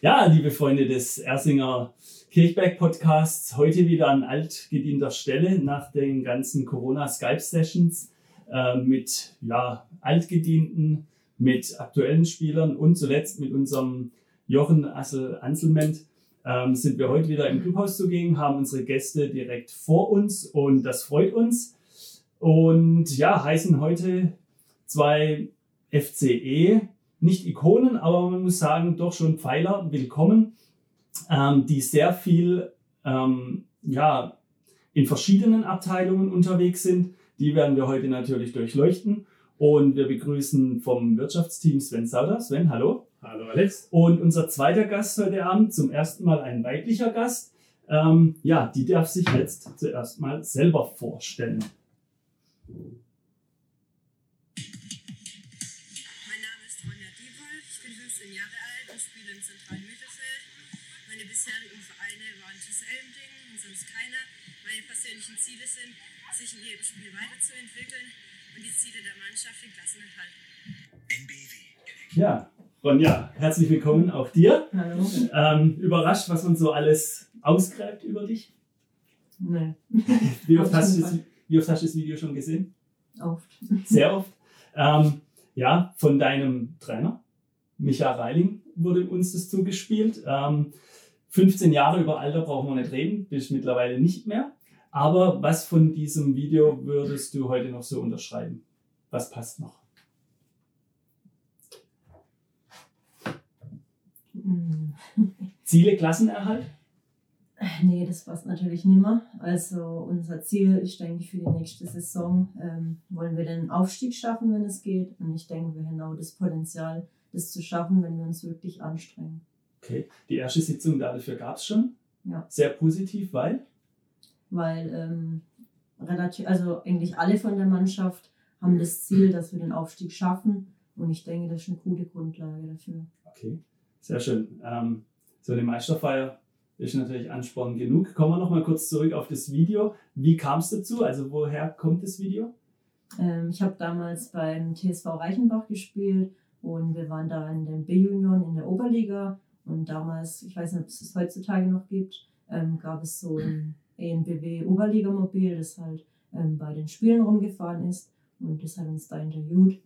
Ja, liebe Freunde des Ersinger Kirchberg Podcasts, heute wieder an altgedienter Stelle nach den ganzen Corona Skype Sessions äh, mit ja, altgedienten, mit aktuellen Spielern und zuletzt mit unserem Jochen Assel Anselment ähm, sind wir heute wieder im Clubhaus zugegen, haben unsere Gäste direkt vor uns und das freut uns. Und ja, heißen heute zwei FCE, nicht Ikonen, aber man muss sagen, doch schon Pfeiler willkommen, ähm, die sehr viel ähm, ja, in verschiedenen Abteilungen unterwegs sind. Die werden wir heute natürlich durchleuchten. Und wir begrüßen vom Wirtschaftsteam Sven Sauder. Sven, hallo. Hallo Alex. Und unser zweiter Gast heute Abend, zum ersten Mal ein weiblicher Gast. Ähm, ja, die darf sich jetzt zuerst mal selber vorstellen. Persönlichen Ziele sind, sich in jedem Spiel weiterzuentwickeln und die Ziele der Mannschaft in Klassenerhalt. NBW. Ja, Ronja, herzlich willkommen auch dir. Hallo. Ähm, überrascht, was man so alles ausgräbt über dich? Nee. Wie oft, hast du das, wie oft hast du das Video schon gesehen? Oft. Sehr oft. Ähm, ja, von deinem Trainer, Micha Reiling, wurde uns das zugespielt. Ähm, 15 Jahre über Alter brauchen wir nicht reden, bist mittlerweile nicht mehr. Aber was von diesem Video würdest du heute noch so unterschreiben? Was passt noch? Hm. Ziele, Klassenerhalt? Nee, das passt natürlich nicht mehr. Also unser Ziel ist, denke ich, für die nächste Saison ähm, wollen wir den Aufstieg schaffen, wenn es geht. Und ich denke, wir haben auch das Potenzial, das zu schaffen, wenn wir uns wirklich anstrengen. Okay, die erste Sitzung dafür gab es schon. Ja. Sehr positiv, weil? weil ähm, relativ, also eigentlich alle von der Mannschaft haben das Ziel, dass wir den Aufstieg schaffen. Und ich denke, das ist eine gute Grundlage dafür. Okay, sehr schön. Ähm, so eine Meisterfeier ist natürlich Ansporn genug. Kommen wir noch mal kurz zurück auf das Video. Wie kam es dazu? Also woher kommt das Video? Ähm, ich habe damals beim TSV Reichenbach gespielt und wir waren da in den B-Junioren in der Oberliga. Und damals, ich weiß nicht, ob es es heutzutage noch gibt, ähm, gab es so ein ENBW Oberligamobil, das halt ähm, bei den Spielen rumgefahren ist und das hat uns da interviewt.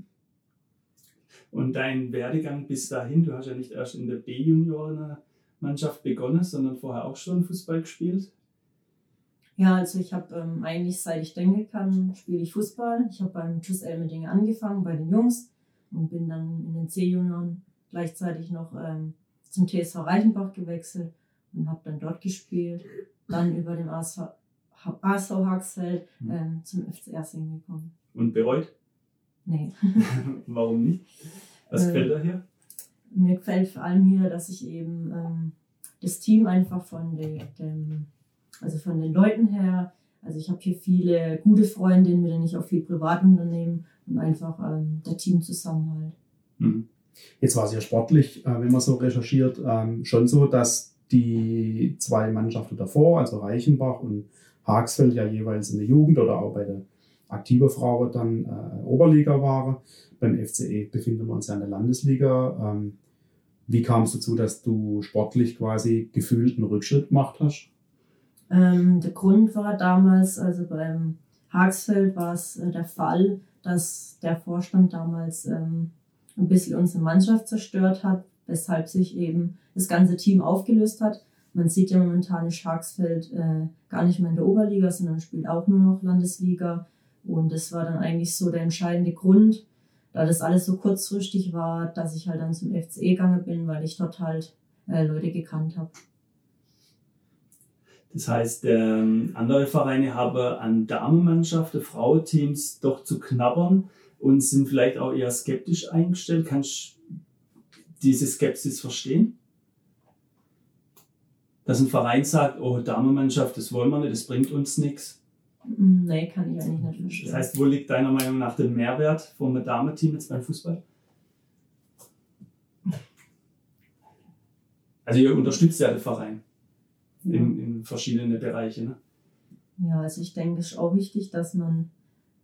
Und dein Werdegang bis dahin, du hast ja nicht erst in der B-Junioren-Mannschaft begonnen, sondern vorher auch schon Fußball gespielt? Ja, also ich habe ähm, eigentlich, seit ich denken kann, spiele ich Fußball. Ich habe beim TuS Elmeding angefangen, bei den Jungs und bin dann in den C-Junioren gleichzeitig noch ähm, zum TSV Reichenbach gewechselt und habe dann dort gespielt dann über den ASV, ASV Haxfeld ähm, zum FC Ersing gekommen. Und bereut? Nee. Warum nicht? Was gefällt dir hier? Mir gefällt vor allem hier, dass ich eben ähm, das Team einfach von den, dem, also von den Leuten her, also ich habe hier viele gute Freundinnen, mit denen ich auch viel privat unternehme und einfach ähm, der Teamzusammenhalt. Mhm. Jetzt war es ja sportlich, äh, wenn man so recherchiert, ähm, schon so, dass die zwei Mannschaften davor, also Reichenbach und Hagsfeld, ja jeweils in der Jugend oder auch bei der aktive Frau dann äh, Oberliga waren. Beim FCE befinden wir uns ja in der Landesliga. Ähm, wie kam es dazu, dass du sportlich quasi gefühlt einen Rückschritt gemacht hast? Ähm, der Grund war damals, also beim Hagsfeld war es äh, der Fall, dass der Vorstand damals ähm, ein bisschen unsere Mannschaft zerstört hat, weshalb sich eben das ganze Team aufgelöst hat. Man sieht ja momentan in Scharksfeld äh, gar nicht mehr in der Oberliga, sondern spielt auch nur noch Landesliga. Und das war dann eigentlich so der entscheidende Grund, da das alles so kurzfristig war, dass ich halt dann zum FCE gegangen bin, weil ich dort halt äh, Leute gekannt habe. Das heißt, ähm, andere Vereine haben an Damenmannschaften, Frauenteams doch zu knabbern und sind vielleicht auch eher skeptisch eingestellt. Kannst du diese Skepsis verstehen? Dass ein Verein sagt, oh, Damenmannschaft, das wollen wir nicht, das bringt uns nichts. Nee, kann ich eigentlich nicht verstehen. Das heißt, wo liegt deiner Meinung nach der Mehrwert vom Damenteam jetzt beim Fußball? Also ihr unterstützt ja den Verein ja. in, in verschiedene Bereiche. Ne? Ja, also ich denke, es ist auch wichtig, dass man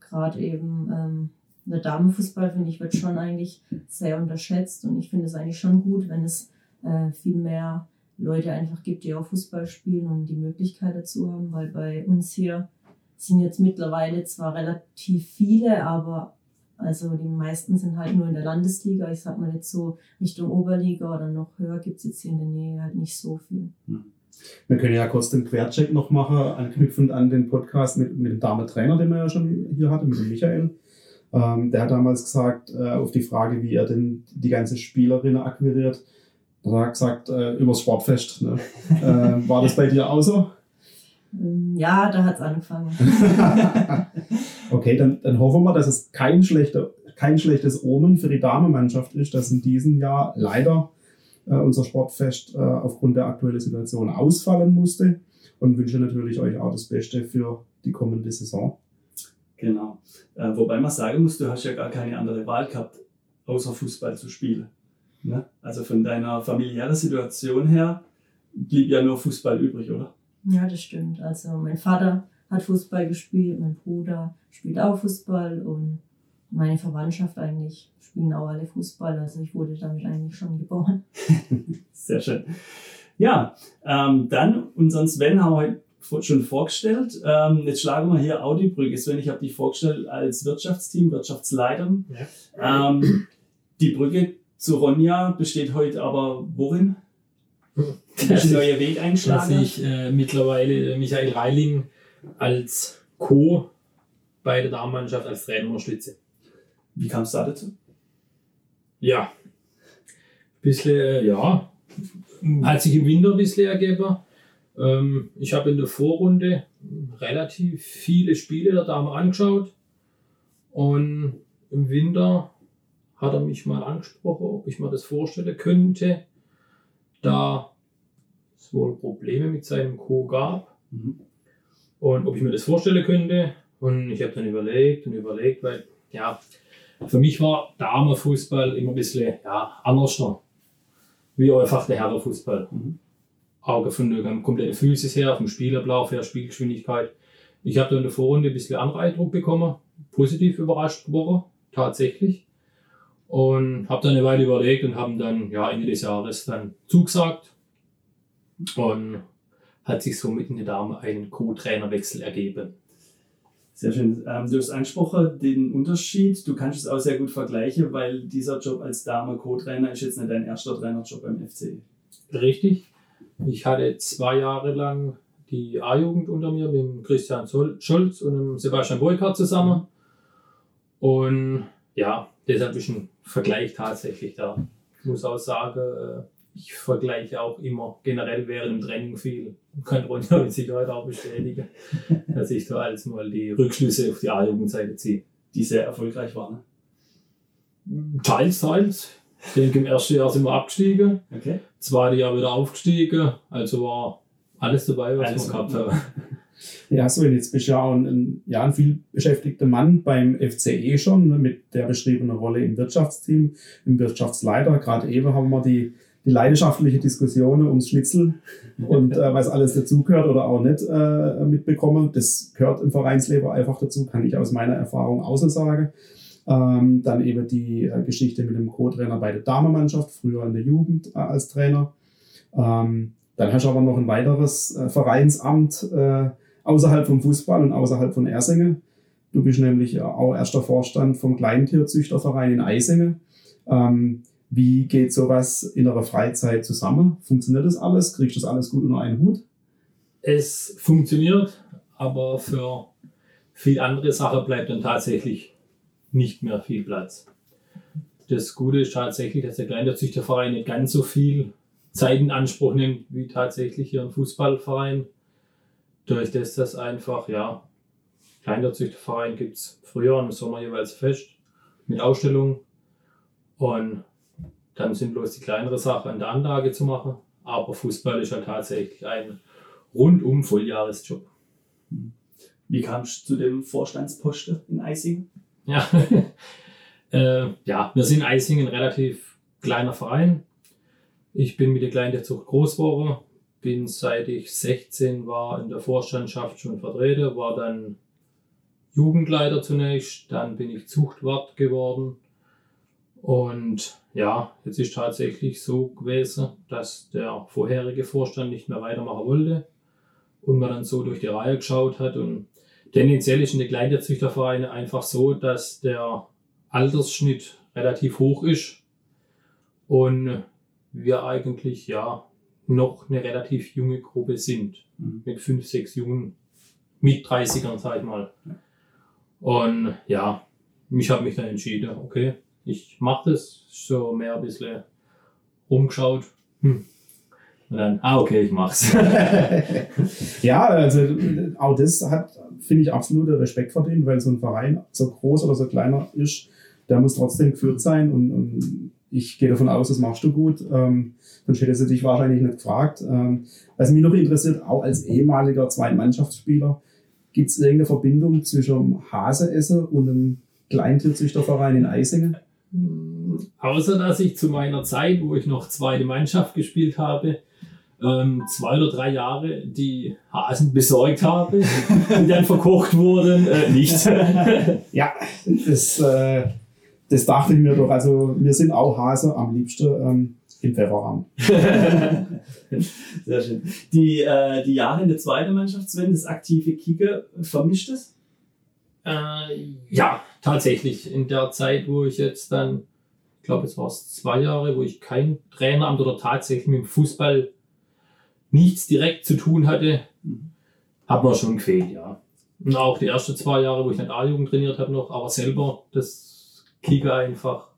gerade eben ähm, der Damenfußball, finde ich, wird schon eigentlich sehr unterschätzt und ich finde es eigentlich schon gut, wenn es äh, viel mehr Leute einfach gibt, die auch Fußball spielen und die Möglichkeit dazu haben, weil bei uns hier sind jetzt mittlerweile zwar relativ viele, aber also die meisten sind halt nur in der Landesliga. Ich sag mal jetzt so Richtung Oberliga oder noch höher gibt es jetzt hier in der Nähe halt nicht so viel. Hm. Wir können ja kurz den Quercheck noch machen, anknüpfend an den Podcast mit, mit dem Dame-Trainer, den wir ja schon hier hatten, mit dem Michael. Ähm, der hat damals gesagt, äh, auf die Frage, wie er denn die ganze Spielerinnen akquiriert, hat er gesagt, äh, übers Sportfest. Ne? äh, war das bei dir auch so? Ähm, ja, da hat es angefangen. okay, dann, dann hoffen wir, dass es kein, schlechter, kein schlechtes Omen für die Damenmannschaft ist, dass in diesem Jahr leider äh, unser Sportfest äh, aufgrund der aktuellen Situation ausfallen musste und wünsche natürlich euch auch das Beste für die kommende Saison. Genau. Äh, wobei man sagen muss, du hast ja gar keine andere Wahl gehabt, außer Fußball zu spielen. Ne? Also von deiner familiären Situation her blieb ja nur Fußball übrig, oder? Ja, das stimmt. Also mein Vater hat Fußball gespielt, mein Bruder spielt auch Fußball und meine Verwandtschaft eigentlich spielen auch alle Fußball. Also ich wurde damit eigentlich schon geboren. Sehr schön. Ja, ähm, dann unseren Sven haben wir heute schon vorgestellt. Ähm, jetzt schlagen wir hier auch die Brücke. Sven, ich habe dich vorgestellt als Wirtschaftsteam, Wirtschaftsleiter. Ja. Ähm, die Brücke zu Ronja besteht heute aber worin? dass ich, neue Weg einschlagen. Dass ich äh, mittlerweile Michael Reiling als Co. bei der Damenmannschaft als Trainer unterstütze. Wie kam es da dazu? Ja, ein bisschen, äh, ja, hat sich im Winter ein bisschen ergeben. Ähm, ich habe in der Vorrunde relativ viele Spiele der Dame angeschaut und im Winter hat er mich mal angesprochen, ob ich mir das vorstellen könnte, da es wohl Probleme mit seinem Co. gab. Mhm. Und ob ich mir das vorstellen könnte. Und ich habe dann überlegt und überlegt, weil, ja, für mich war Damenfußball immer ein bisschen ja, anders noch. Wie einfach der Herrenfußball. Mhm. Auch von der kompletten Physis her, vom Spielablauf her, Spielgeschwindigkeit. Ich habe dann in der Vorrunde ein bisschen anderen Eindruck bekommen, positiv überrascht geworden, tatsächlich. Und habe dann eine Weile überlegt und haben dann ja, Ende des Jahres dann zugesagt und hat sich somit in der Dame ein Co-Trainerwechsel ergeben. Sehr schön. Ähm, du hast angesprochen den Unterschied. Du kannst es auch sehr gut vergleichen, weil dieser Job als Dame Co-Trainer ist jetzt nicht dein erster Trainerjob beim FC. Richtig. Ich hatte zwei Jahre lang die A-Jugend unter mir mit Christian Scholz und dem Sebastian Boykart zusammen. Und ja, deshalb ist ein Vergleich tatsächlich da. Ich muss auch sagen, äh, ich vergleiche auch immer generell während dem Training viel. Kann Ronja mit Sicherheit auch bestätigen, dass ich da alles mal die Rückschlüsse auf die A-Jugendseite ziehe. Die sehr erfolgreich waren. Ne? Teils, teils. Ich denke, im ersten Jahr sind wir abgestiegen. Okay. Zweite Jahr wieder aufgestiegen. Also war alles dabei, was alles wir gehabt haben. Ja, so, jetzt bist du ja auch ein, ja, ein viel beschäftigter Mann beim FCE schon, ne, mit der beschriebenen Rolle im Wirtschaftsteam, im Wirtschaftsleiter. Gerade eben haben wir die die leidenschaftliche Diskussion ums Schnitzel und äh, was alles dazugehört oder auch nicht äh, mitbekommen. Das gehört im Vereinsleben einfach dazu, kann ich aus meiner Erfahrung außer sagen. Ähm, dann eben die äh, Geschichte mit dem Co-Trainer bei der Damenmannschaft, früher in der Jugend äh, als Trainer. Ähm, dann hast du aber noch ein weiteres äh, Vereinsamt äh, außerhalb vom Fußball und außerhalb von Ersingen. Du bist nämlich auch erster Vorstand vom Kleintierzüchterverein in Eisingen. Ähm, wie geht sowas in eurer Freizeit zusammen? Funktioniert das alles? Kriegst du das alles gut unter einen Hut? Es funktioniert, aber für viel andere Sachen bleibt dann tatsächlich nicht mehr viel Platz. Das Gute ist tatsächlich, dass der Kleinterzüchterverein nicht ganz so viel Zeit in Anspruch nimmt wie tatsächlich hier ein Fußballverein. Durch das das einfach, ja, Kleinterzüchterverein gibt es früher im Sommer jeweils fest mit Ausstellungen und dann sind bloß die kleinere Sache an der Anlage zu machen. Aber Fußball ist ja tatsächlich ein rundum Volljahresjob. Wie kamst du zu dem Vorstandsposten in Eisingen? Ja, äh, ja, wir sind Eisingen ein relativ kleiner Verein. Ich bin mit der Kleintierzucht groß geworden, bin seit ich 16 war in der Vorstandschaft schon vertreten, war dann Jugendleiter zunächst, dann bin ich Zuchtwart geworden Und ja, jetzt ist tatsächlich so gewesen, dass der vorherige Vorstand nicht mehr weitermachen wollte und man dann so durch die Reihe geschaut hat. Und tendenziell ist in den Kleintierzüchtervereinen einfach so, dass der Altersschnitt relativ hoch ist und wir eigentlich ja noch eine relativ junge Gruppe sind. Mhm. Mit fünf, sechs Jungen, mit 30ern, sag ich mal. Und ja, ich habe mich dann entschieden, okay, ich mache das, so mehr ein bisschen rumgeschaut. Hm. Und dann, ah, okay, ich mach's. ja, also auch das hat, finde ich, absolute Respekt verdient, weil so ein Verein, so groß oder so kleiner ist, der muss trotzdem geführt sein und, und ich gehe davon aus, das machst du gut. Ähm, sonst hätte sie dich wahrscheinlich nicht gefragt. Ähm, was mich noch interessiert, auch als ehemaliger Zweitmannschaftsspieler, gibt es irgendeine Verbindung zwischen Haseessen und einem Kleintierzüchterverein in Eisingen? Außer dass ich zu meiner Zeit, wo ich noch zweite Mannschaft gespielt habe, ähm, zwei oder drei Jahre die Hasen besorgt habe, die dann verkocht wurden, äh, nicht. Ja, das, äh, das dachte ich mir doch. Also wir sind auch Hase am liebsten ähm, im Pfefferrahmen. Sehr schön. Die, äh, die Jahre in der zweiten Mannschaft, Sven, das aktive Kicker, vermischt es? Äh, ja, tatsächlich. In der Zeit, wo ich jetzt dann, ich glaube, es war es zwei Jahre, wo ich kein Traineramt oder tatsächlich mit dem Fußball nichts direkt zu tun hatte, hat mir schon gefehlt, ja. Und auch die ersten zwei Jahre, wo ich nicht A-Jugend trainiert habe noch, aber selber das Kicker einfach,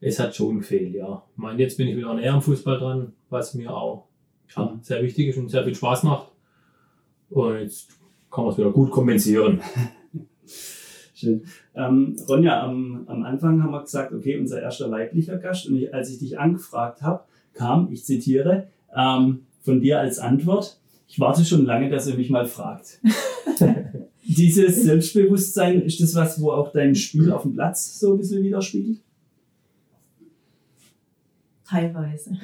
es hat schon gefehlt, ja. Ich meine, jetzt bin ich wieder näher am Fußball dran, was mir auch ja, sehr wichtig ist und sehr viel Spaß macht. Und jetzt kann man es wieder gut kompensieren. Schön. Ähm, Ronja, am, am Anfang haben wir gesagt, okay, unser erster weiblicher Gast. Und ich, als ich dich angefragt habe, kam, ich zitiere, ähm, von dir als Antwort, ich warte schon lange, dass ihr mich mal fragt. Dieses Selbstbewusstsein, ist das was, wo auch dein Spiel auf dem Platz so ein bisschen widerspiegelt? Teilweise.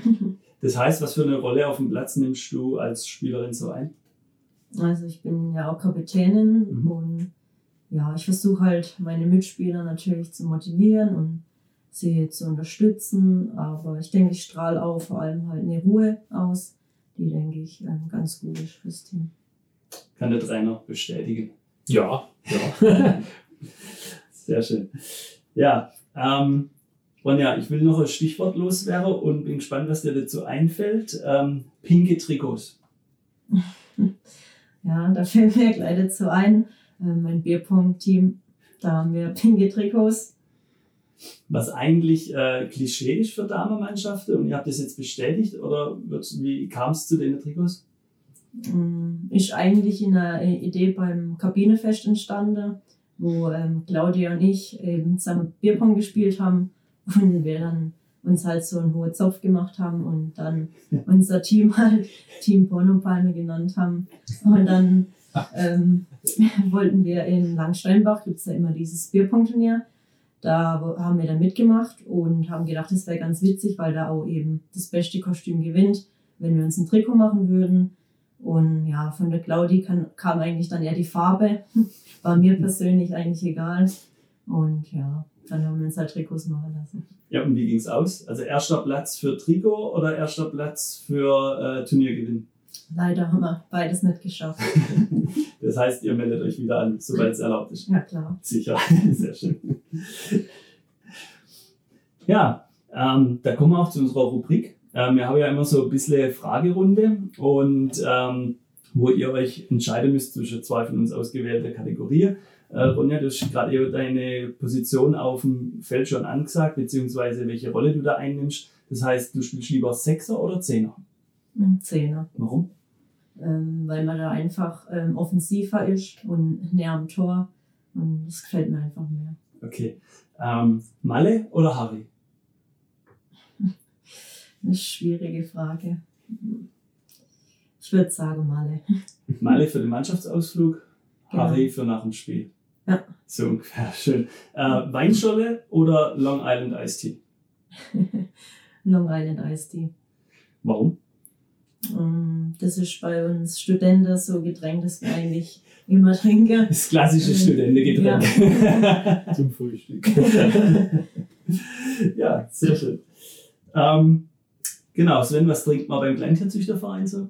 Das heißt, was für eine Rolle auf dem Platz nimmst du als Spielerin so ein? Also ich bin ja auch Kapitänin Mhm. und ja, ich versuche halt meine Mitspieler natürlich zu motivieren und sie zu unterstützen. Aber ich denke, ich strahle auch vor allem halt eine Ruhe aus, die denke ich ähm, ganz gut ist fürs Team. Kann der Trainer bestätigen. Ja, ja. Sehr schön. Ja, ähm, Ronja, ich will noch ein Stichwort loswerden und bin gespannt, was dir dazu einfällt. Ähm, pinke Trikots. Ja, da fällt mir gleich dazu ein, äh, mein Bierpong-Team, da haben wir pinke Trikots. Was eigentlich äh, Klischee ist für Damenmannschaften und ihr habt das jetzt bestätigt oder wie kam es zu den Trikots? Ähm, Ist eigentlich in einer Idee beim Kabinefest entstanden, wo ähm, Claudia und ich eben zusammen Bierpong gespielt haben und wir dann uns halt so einen hohen Zopf gemacht haben und dann unser Team halt Team Pornopalme genannt haben. Und dann ähm, wollten wir in Langsteinbach, gibt's ja immer dieses Bierpong-Turnier, da haben wir dann mitgemacht und haben gedacht, das wäre ganz witzig, weil da auch eben das beste Kostüm gewinnt, wenn wir uns ein Trikot machen würden. Und ja, von der Claudi kann, kam eigentlich dann eher die Farbe. War mir persönlich eigentlich egal. Und ja, dann haben wir uns halt Trikots machen lassen. Ja, und wie ging's aus? Also erster Platz für Trikot oder erster Platz für äh, Turniergewinn? Leider haben wir beides nicht geschafft. Das heißt, ihr meldet euch wieder an, sobald es erlaubt ist. Ja, klar. Sicher, sehr schön. Ja, ähm, da kommen wir auch zu unserer Rubrik. Ähm, wir haben ja immer so ein bisschen Fragerunde und ähm, wo ihr euch entscheiden müsst zwischen zwei von uns ausgewählten Kategorien. Äh, Ronja, du hast gerade deine Position auf dem Feld schon angesagt, beziehungsweise welche Rolle du da einnimmst. Das heißt, du spielst lieber Sechser oder Zehner. Zehner. Warum? Ähm, weil man da einfach ähm, offensiver ist und näher am Tor. Und das gefällt mir einfach mehr. Okay. Ähm, Malle oder Harry? Eine schwierige Frage. Ich würde sagen Malle. Malle für den Mannschaftsausflug, Genau. Harry für nach dem Spiel. Ja. So ungefähr, schön. Äh, Weinscholle oder Long Island Iced Tea? Long Island Iced Tea. Warum? Ähm, Das ist bei uns Studenten so Getränk, das wir eigentlich immer trinken. Das klassische Ähm, Studentengetränk. Zum Frühstück. ja, sehr schön. Ähm, genau, Sven, was trinkt man beim Kleintierzüchterverein so?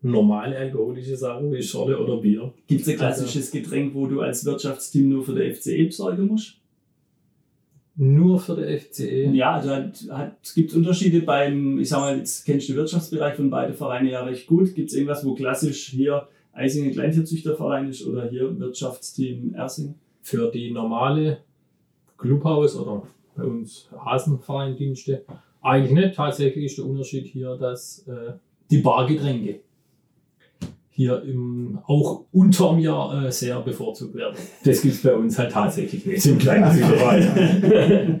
Normale alkoholische Sachen wie Schorle oder Bier. Gibt es ein klassisches Getränk, wo du als Wirtschaftsteam nur für den FCE besorgen musst? Nur für den FCE? Ja, also es gibt Unterschiede beim, ich sag mal, jetzt kennst du den Wirtschaftsbereich von beiden Vereinen ja recht gut. Gibt es irgendwas, wo klassisch hier Eisingen Kleintierzüchterverein ist oder hier Wirtschaftsteam Ersing? Für die normale Clubhaus oder bei uns Hasenvereindienste eigentlich nicht. Tatsächlich ist der Unterschied hier, dass äh, die Bargetränke hier im, auch unterm Jahr äh, sehr bevorzugt werden. Das gibt es bei uns halt tatsächlich nicht im kleinen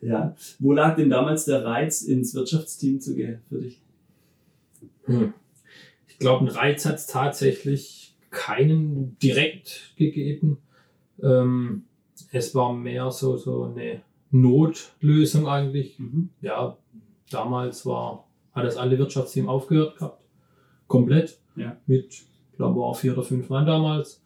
ja. Wo lag denn damals der Reiz, ins Wirtschaftsteam zu gehen für dich? Hm. Ich glaube, einen Reiz hat es tatsächlich keinen direkt gegeben. Ähm, es war mehr so, so eine Notlösung eigentlich. Mhm. Ja, damals war, hat das alle Wirtschaftsteam aufgehört gehabt. Komplett. Ja. Mit, ich glaube, war vier oder fünf Mann damals.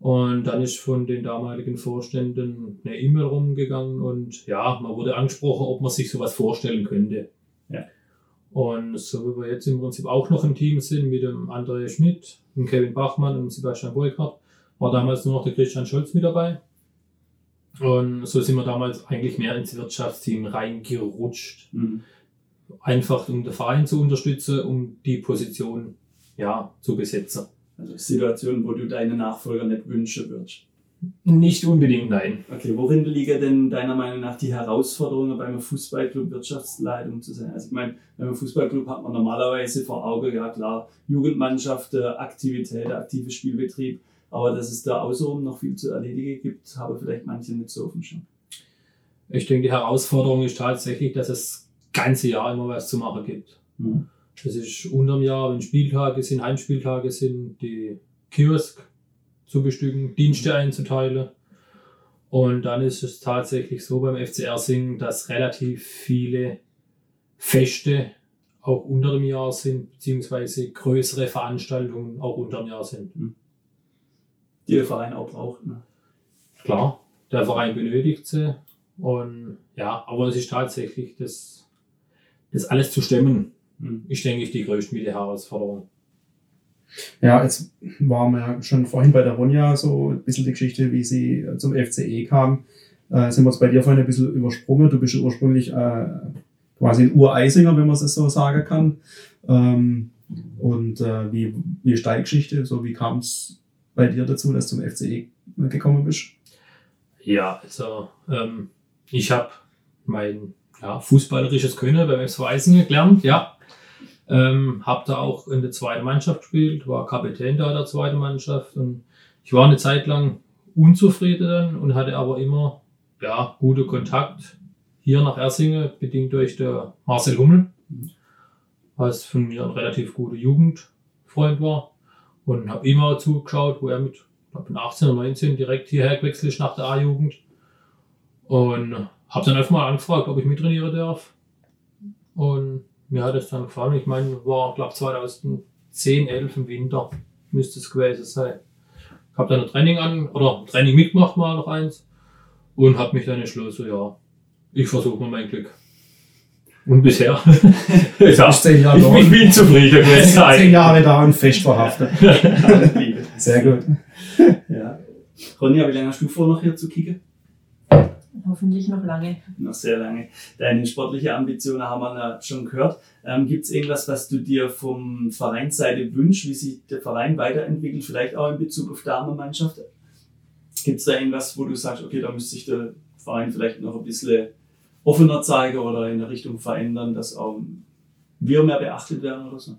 Und dann ist von den damaligen Vorständen eine E-Mail rumgegangen und ja, man wurde angesprochen, ob man sich sowas vorstellen könnte. Ja. Und so wie wir jetzt im Prinzip auch noch im Team sind mit dem André Schmidt, dem Kevin Bachmann und Sebastian Boykart, war damals nur noch der Christian Scholz mit dabei. Und so sind wir damals eigentlich mehr ins Wirtschaftsteam reingerutscht. Mhm. Einfach um den Verein zu unterstützen, um die Position ja, zu besetzen. Also Situationen, wo du deine Nachfolger nicht wünschen würdest. Nicht unbedingt, nein. Okay, worin liegen denn deiner Meinung nach die Herausforderungen beim Fußballclub Wirtschaftsleitung zu sein? Also ich meine, beim Fußballclub hat man normalerweise vor Auge, ja klar, Jugendmannschaft, Aktivität, aktiver Spielbetrieb, aber dass es da außenrum noch viel zu erledigen gibt, habe vielleicht manche nicht so auf dem Schirm. Ich denke, die Herausforderung ist tatsächlich, dass es ganze Jahr immer was zu machen gibt. Mhm. Das ist unterm Jahr, wenn Spieltage sind, Heimspieltage sind, die Kiosk zu bestücken, Dienste einzuteilen. Und dann ist es tatsächlich so beim FCR Singen, dass relativ viele Feste auch unter dem Jahr sind, beziehungsweise größere Veranstaltungen auch unter dem Jahr sind. Die der Verein auch braucht. Ne? Klar, der Verein benötigt sie. Und ja, aber es ist tatsächlich das, das alles zu stemmen, Mhm. ist, denke ich, die größte Herausforderung. Ja, jetzt waren wir ja schon vorhin bei der Ronja so ein bisschen die Geschichte, wie sie zum FCE kam. Äh, sind wir jetzt bei dir vorhin ein bisschen übersprungen. Du bist ja ursprünglich äh, quasi ein Ureisinger, wenn man es so sagen kann. Ähm, und äh, wie, wie ist deine Geschichte? So, wie kam es bei dir dazu, dass du zum FCE gekommen bist? Ja, also ähm, ich habe mein ja, fußballerisches Können beim SV Eisingen gelernt, ja. Ähm, habe da auch in der zweiten Mannschaft gespielt, war Kapitän da der zweiten Mannschaft und ich war eine Zeit lang unzufrieden und hatte aber immer ja, gute Kontakt. Hier nach Ersingen, bedingt durch der Marcel Hummel, was von mir ein relativ guter Jugendfreund war und habe auch zugeschaut, wo er mit ich glaub, mit 18 oder 19 direkt hierher gewechselt ist nach der A-Jugend und habe dann einfach mal angefragt, ob ich mittrainieren darf und mir hat es dann gefallen. Ich meine, war, glaube 2010, 11 im Winter müsste es gewesen sein. Ich habe dann ein Training an oder ein Training mitgemacht, mal noch eins und habe mich dann entschlossen, ja, ich versuche mal mein Glück. Und bisher, ja, zehn Jahre ich, da. ich bin zufrieden gewesen. Zehn Jahre da und fest verhaftet. Sehr gut. ja. Ronja, wie lange hast du vor, noch hier zu kicken? Hoffentlich noch lange. Noch sehr lange. Deine sportliche Ambitionen haben wir ja schon gehört. Ähm, Gibt es irgendwas, was du dir vom Vereinsseite wünschst, wie sich der Verein weiterentwickelt, vielleicht auch in Bezug auf Damenmannschaft? Gibt es da irgendwas, wo du sagst, okay, da müsste sich der Verein vielleicht noch ein bisschen offener zeigen oder in der Richtung verändern, dass auch wir mehr beachtet werden oder so?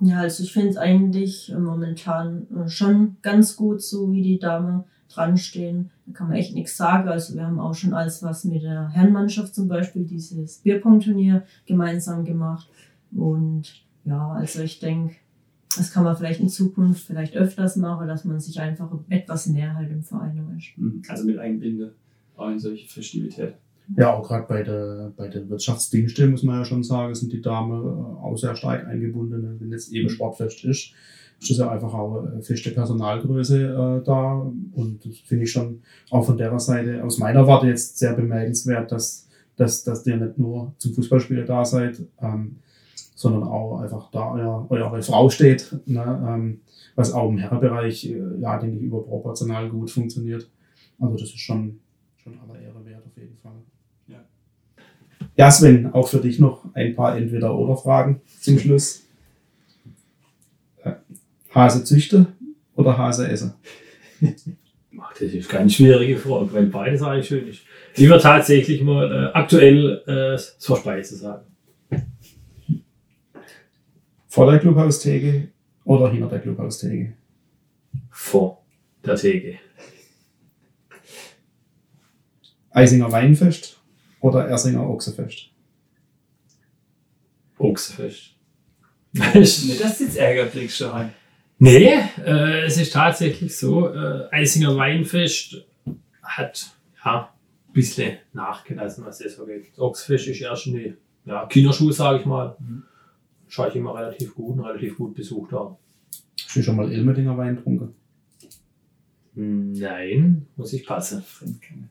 Ja, also ich finde es eigentlich momentan äh, schon ganz gut, so wie die Damen dran stehen. Da kann man echt nichts sagen. Also wir haben auch schon alles was mit der Herrenmannschaft zum Beispiel, dieses Bierpong-Turnier gemeinsam gemacht. Und ja, also ich denke, das kann man vielleicht in Zukunft vielleicht öfters machen, dass man sich einfach etwas näher halt im Verein wünscht. Mhm. Also mit Einbinde auch in solche Festivitäten. Ja, auch gerade bei der, bei den Wirtschaftsdiensten muss man ja schon sagen, sind die Damen äh, auch sehr stark eingebunden, wenn jetzt eben Sportfest ist. Ist das ja einfach auch eine feste Personalgröße äh, da. Und das finde ich schon auch von der Seite aus meiner Warte jetzt sehr bemerkenswert, dass, dass, dass ihr nicht nur zum Fußballspieler da seid, ähm, sondern auch einfach da euer, eure Frau steht, ne, ähm, was auch im Herrenbereich, äh, ja, denke ich, überproportional gut funktioniert. Also das ist schon, schon aller Ehre wert auf jeden Fall. Ja. ja, Sven, auch für dich noch ein paar Entweder-Oder-Fragen zum Schluss. Hase züchte oder Hase esse? Das ist eine ganz schwierige Frage, weil beides eigentlich schön ist. Ich würde tatsächlich mal äh, aktuell äh, das Verspeise sagen. Vor der Clubhaustheke oder hinter der Clubhaustheke? Vor der Theke. Eisinger Weinfest oder Ersinger Ochsefest? Ochsefest. Nicht, dass du jetzt Ärger kriegst schon. Nee, äh, es ist tatsächlich so, äh, Eisinger Weinfest hat ja, ein bisschen nachgelassen, was das so geht. Ochsfest ist erst in die ja, Kinderschuhe, sage ich mal. Mhm. Schaue ich immer relativ gut und relativ gut besucht da. Hast du schon mal Ilmedinger Wein getrunken? Nein, muss ich passen.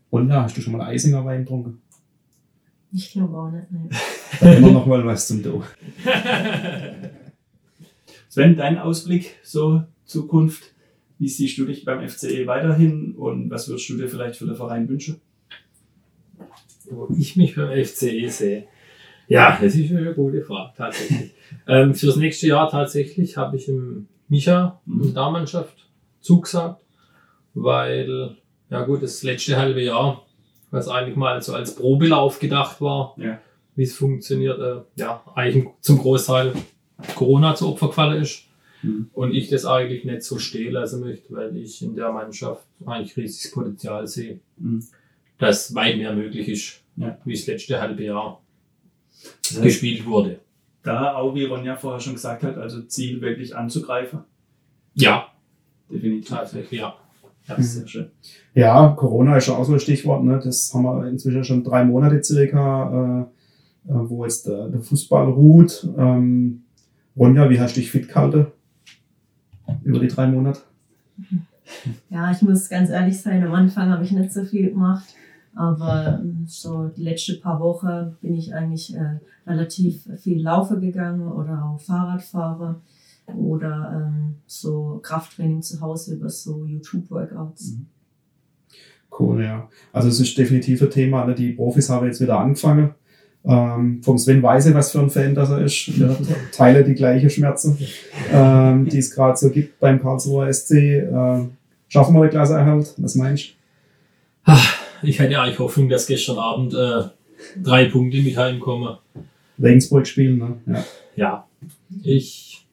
Und ja, hast du schon mal Eisinger Wein getrunken? Ich glaube auch nicht, nein. Da immer noch mal was zum Do. Sven, dein Ausblick, so Zukunft, wie siehst du dich beim FCE weiterhin und was würdest du dir vielleicht für den Verein wünschen? Wo ich mich beim FCE sehe. Ja, das ist eine gute Frage, tatsächlich. ähm, fürs nächste Jahr tatsächlich habe ich im Micha in der Damenmannschaft zugesagt, weil, ja gut, das letzte halbe Jahr, was eigentlich mal so als Probelauf gedacht war, ja. wie es funktioniert, äh, ja, eigentlich zum Großteil Corona zu Opfer gefallen ist. Mhm. Und ich das eigentlich nicht so stehen lassen möchte, weil ich in der Mannschaft eigentlich riesiges Potenzial sehe, mhm. dass weit mehr möglich ist, ja. wie das letzte halbe Jahr das heißt, gespielt wurde. Da auch, wie Ronja vorher schon gesagt hat, also Ziel wirklich anzugreifen. Ja. Definitiv. Tatsächlich, ja. Ja, sehr schön. Ja, Corona ist auch so ein Stichwort. Ne? Das haben wir inzwischen schon drei Monate circa, äh, äh wo jetzt der, der Fußball ruht. Ähm, Ronja, wie hast du dich fit gehalten? Über die drei Monate? Ja, ich muss ganz ehrlich sein, am Anfang habe ich nicht so viel gemacht. Aber ähm, so die letzten paar Wochen bin ich eigentlich äh, relativ viel laufen gegangen oder auch Fahrrad fahre oder ähm, so Krafttraining zu Hause über so YouTube-Workouts. Mhm. Cool, ja. Also es ist definitiv ein Thema. Ne? Die Profis haben jetzt wieder angefangen. Ähm, vom Sven Weise, was für ein Fan das er ist. Wir teilen die gleiche Schmerzen, ähm, die es gerade so gibt beim Karlsruher SC. Ähm, schaffen wir den Klasseerhalt? Was meinst du? Ich hatte eigentlich Hoffnung, dass gestern Abend äh, drei Punkte mit heimkommen. Regensburg spielen, ne? Ja. ja. Ich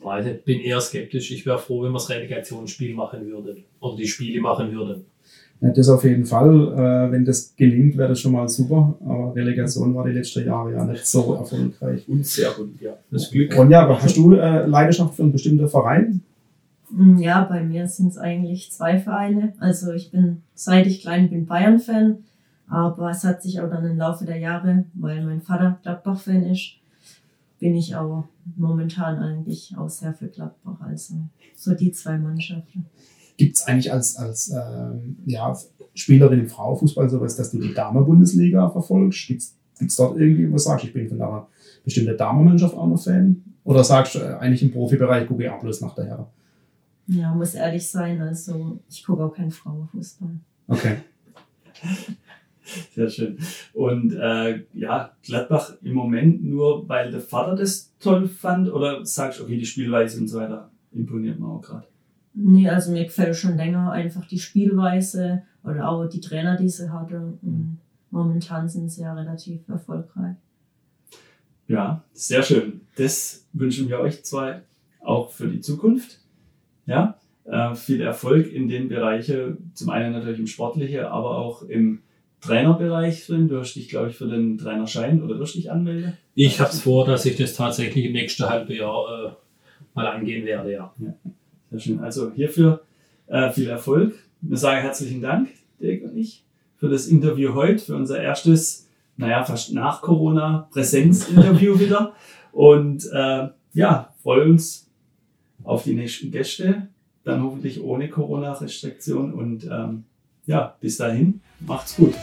weiß nicht, bin eher skeptisch. Ich wäre froh, wenn wir das Relegationsspiel machen würden. Oder die Spiele machen würden. Ja, das auf jeden Fall. Äh, wenn das gelingt, wäre das schon mal super. Aber Relegation war die letzten Jahre ja nicht so erfolgreich. Und sehr gut, ja. Das Glück. Und ja, aber hast du äh, Leidenschaft für einen bestimmten Verein? Mm, ja, bei mir sind es eigentlich zwei Vereine. Also ich bin, seit ich klein bin, Bayern-Fan. Aber es hat sich auch dann im Laufe der Jahre, weil mein Vater Gladbach-Fan ist, bin ich auch momentan eigentlich auch sehr für Gladbach. Also so die zwei Mannschaften. Gibt es eigentlich als, als ähm, ja, Spielerin im Frauenfußball sowas, dass du die Damen-Bundesliga verfolgst? Gibt es dort irgendwie, was sagst du, ich bin von einer bestimmten Damenmannschaft auch noch Fan? Oder sagst du, äh, eigentlich im Profibereich gucke ich auch bloß nach der Herren? Ja, muss ehrlich sein, also ich gucke auch keinen Frauenfußball. Okay. Sehr schön. Und äh, ja, Gladbach im Moment nur, weil der Vater das toll fand oder sagst du, okay, die Spielweise und so weiter imponiert mir auch gerade? Nee, also mir gefällt schon länger einfach die Spielweise oder auch die Trainer, die sie hatte. Und momentan sind sie ja relativ erfolgreich. Ja, sehr schön. Das wünschen wir euch zwei auch für die Zukunft. Ja, äh, viel Erfolg in den Bereichen, zum einen natürlich im Sportlichen, aber auch im Trainerbereich drin. Du hast dich, glaube ich, für den Trainerschein oder wirst dich anmelden? Ich habe es vor, dass ich das tatsächlich im nächsten halben Jahr äh, mal angehen werde, ja. ja. Sehr schön. Also hierfür äh, viel Erfolg. Wir sagen herzlichen Dank, Dirk und ich, für das Interview heute, für unser erstes, naja, fast nach Corona Präsenzinterview wieder. Und äh, ja, freuen uns auf die nächsten Gäste, dann hoffentlich ohne Corona-Restriktion und ähm, ja, bis dahin, macht's gut.